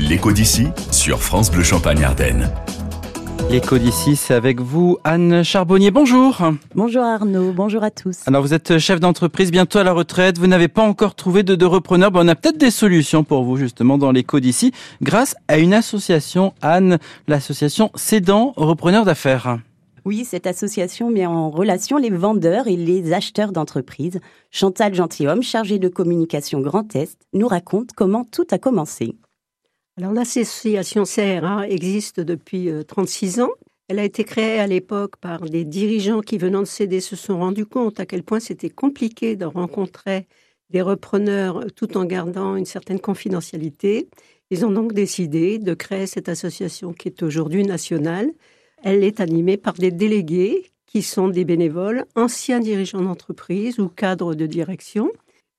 L'écho d'ici sur France Bleu Champagne Ardenne. L'écho d'ici, c'est avec vous, Anne Charbonnier. Bonjour. Bonjour Arnaud, bonjour à tous. Alors vous êtes chef d'entreprise, bientôt à la retraite. Vous n'avez pas encore trouvé de, de repreneur. on a peut-être des solutions pour vous justement dans l'écho d'ici, grâce à une association, Anne, l'association Cédant Repreneurs d'affaires. Oui, cette association met en relation les vendeurs et les acheteurs d'entreprises. Chantal Gentilhomme, chargée de communication Grand Est, nous raconte comment tout a commencé. Alors l'association CRA existe depuis 36 euh, ans. Elle a été créée à l'époque par des dirigeants qui, venant de céder, se sont rendus compte à quel point c'était compliqué de rencontrer des repreneurs tout en gardant une certaine confidentialité. Ils ont donc décidé de créer cette association qui est aujourd'hui nationale elle est animée par des délégués qui sont des bénévoles, anciens dirigeants d'entreprise ou cadres de direction,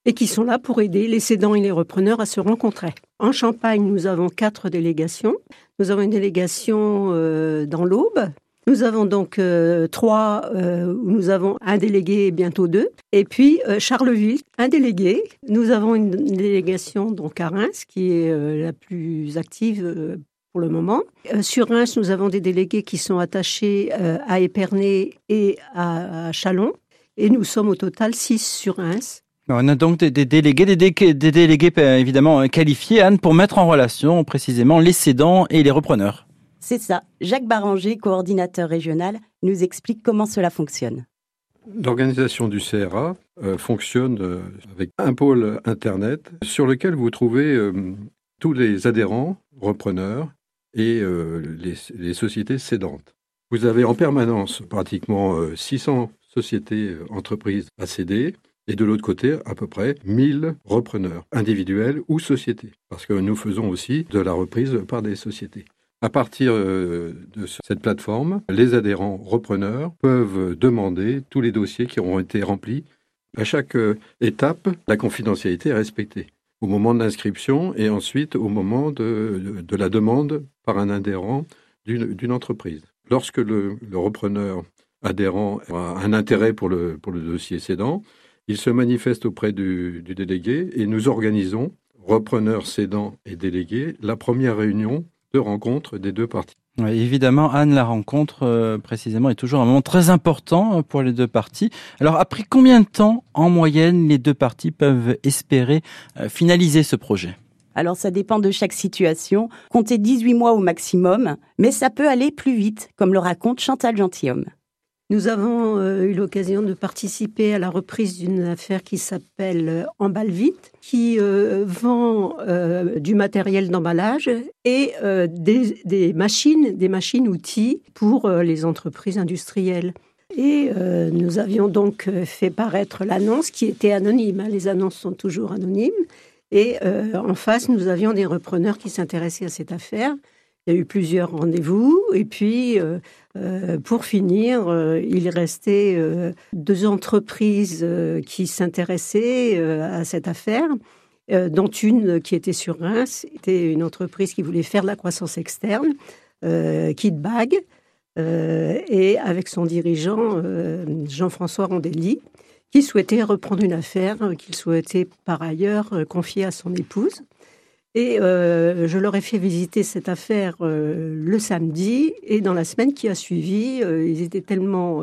et qui sont là pour aider les cédants et les repreneurs à se rencontrer. En Champagne, nous avons quatre délégations. Nous avons une délégation euh, dans l'Aube. Nous avons donc euh, trois, euh, nous avons un délégué et bientôt deux. Et puis Charleville, un délégué. Nous avons une délégation donc à Reims, qui est la plus active pour le moment. Euh, sur Reims, nous avons des délégués qui sont attachés euh, à Épernay et à, Chalon. Et nous sommes au total six sur Reims. On a donc des, délégués, des, des, délégués euh, évidemment qualifiés, Anne, pour mettre en relation précisément les cédants et les repreneurs. C'est ça. Jacques Baranger, coordinateur régional, nous explique comment cela fonctionne. L'organisation du CRA fonctionne avec un pôle Internet sur lequel vous trouvez tous les adhérents, repreneurs, et euh, les, sociétés cédantes. Vous avez en permanence pratiquement 600 euh, sociétés, euh, entreprises à céder, et de l'autre côté, à peu près 1000 repreneurs, individuels ou sociétés, parce que nous faisons aussi de la reprise par des sociétés. À partir de cette plateforme, les adhérents repreneurs peuvent demander tous les dossiers qui auront été remplis. À chaque étape, la confidentialité est respectée au moment de l'inscription et ensuite au moment de, la demande par un adhérent d'une entreprise. Lorsque le, repreneur adhérent a un intérêt pour le, pour le dossier cédant, il se manifeste auprès du, du délégué et nous organisons, repreneur, cédant et délégué, la première réunion de rencontre des deux parties. Oui, évidemment, Anne, la rencontre euh, précisément est toujours un moment très important euh, pour les deux parties. Alors, après combien de temps, en moyenne, les deux parties peuvent espérer euh, finaliser ce projet? Alors ça dépend de chaque situation. Comptez 18 mois au maximum, mais ça peut aller plus vite, comme le raconte Chantal Gentilhomme. Nous avons euh, eu l'occasion de participer à la reprise d'une affaire qui s'appelle euh, Emballe Vite, qui euh, vend du matériel d'emballage et des, machines, des machines outils pour les entreprises industrielles. Et nous avions donc fait paraître l'annonce qui était anonyme. Hein. les annonces sont toujours anonymes. Et en face, nous avions des repreneurs qui s'intéressaient à cette affaire. Il y a eu plusieurs rendez-vous. Et puis, euh, euh, pour finir, euh, il restait deux entreprises qui s'intéressaient à cette affaire, dont une qui était sur Reims, était une entreprise qui voulait faire de la croissance externe, Kidbag, et avec son dirigeant Jean-François Rondelli, qui souhaitait reprendre une affaire qu'il souhaitait par ailleurs confier à son épouse. Et euh, je leur ai fait visiter cette affaire euh, le samedi et dans la semaine qui a suivi, euh, ils étaient tellement,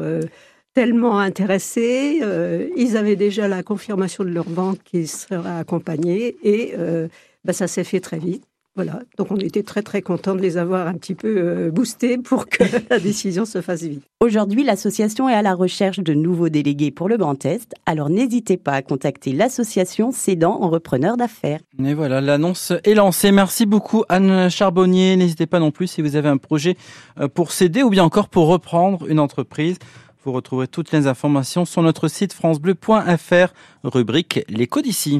intéressés, ils avaient déjà la confirmation de leur banque qu'ils seraient accompagnés et bah, ça s'est fait très vite. Voilà, donc on était très très contents de les avoir un petit peu euh, boostés pour que la décision se fasse vite. Aujourd'hui, l'association est à la recherche de nouveaux délégués pour le Grand Est, alors n'hésitez pas à contacter l'association Cédant en repreneur d'affaires. Et voilà, l'annonce est lancée. Merci beaucoup Anne Charbonnier. N'hésitez pas non plus si vous avez un projet euh, pour céder ou bien encore pour reprendre une entreprise. Vous retrouverez toutes les informations sur notre site francebleu.fr, rubrique L'écho d'ici.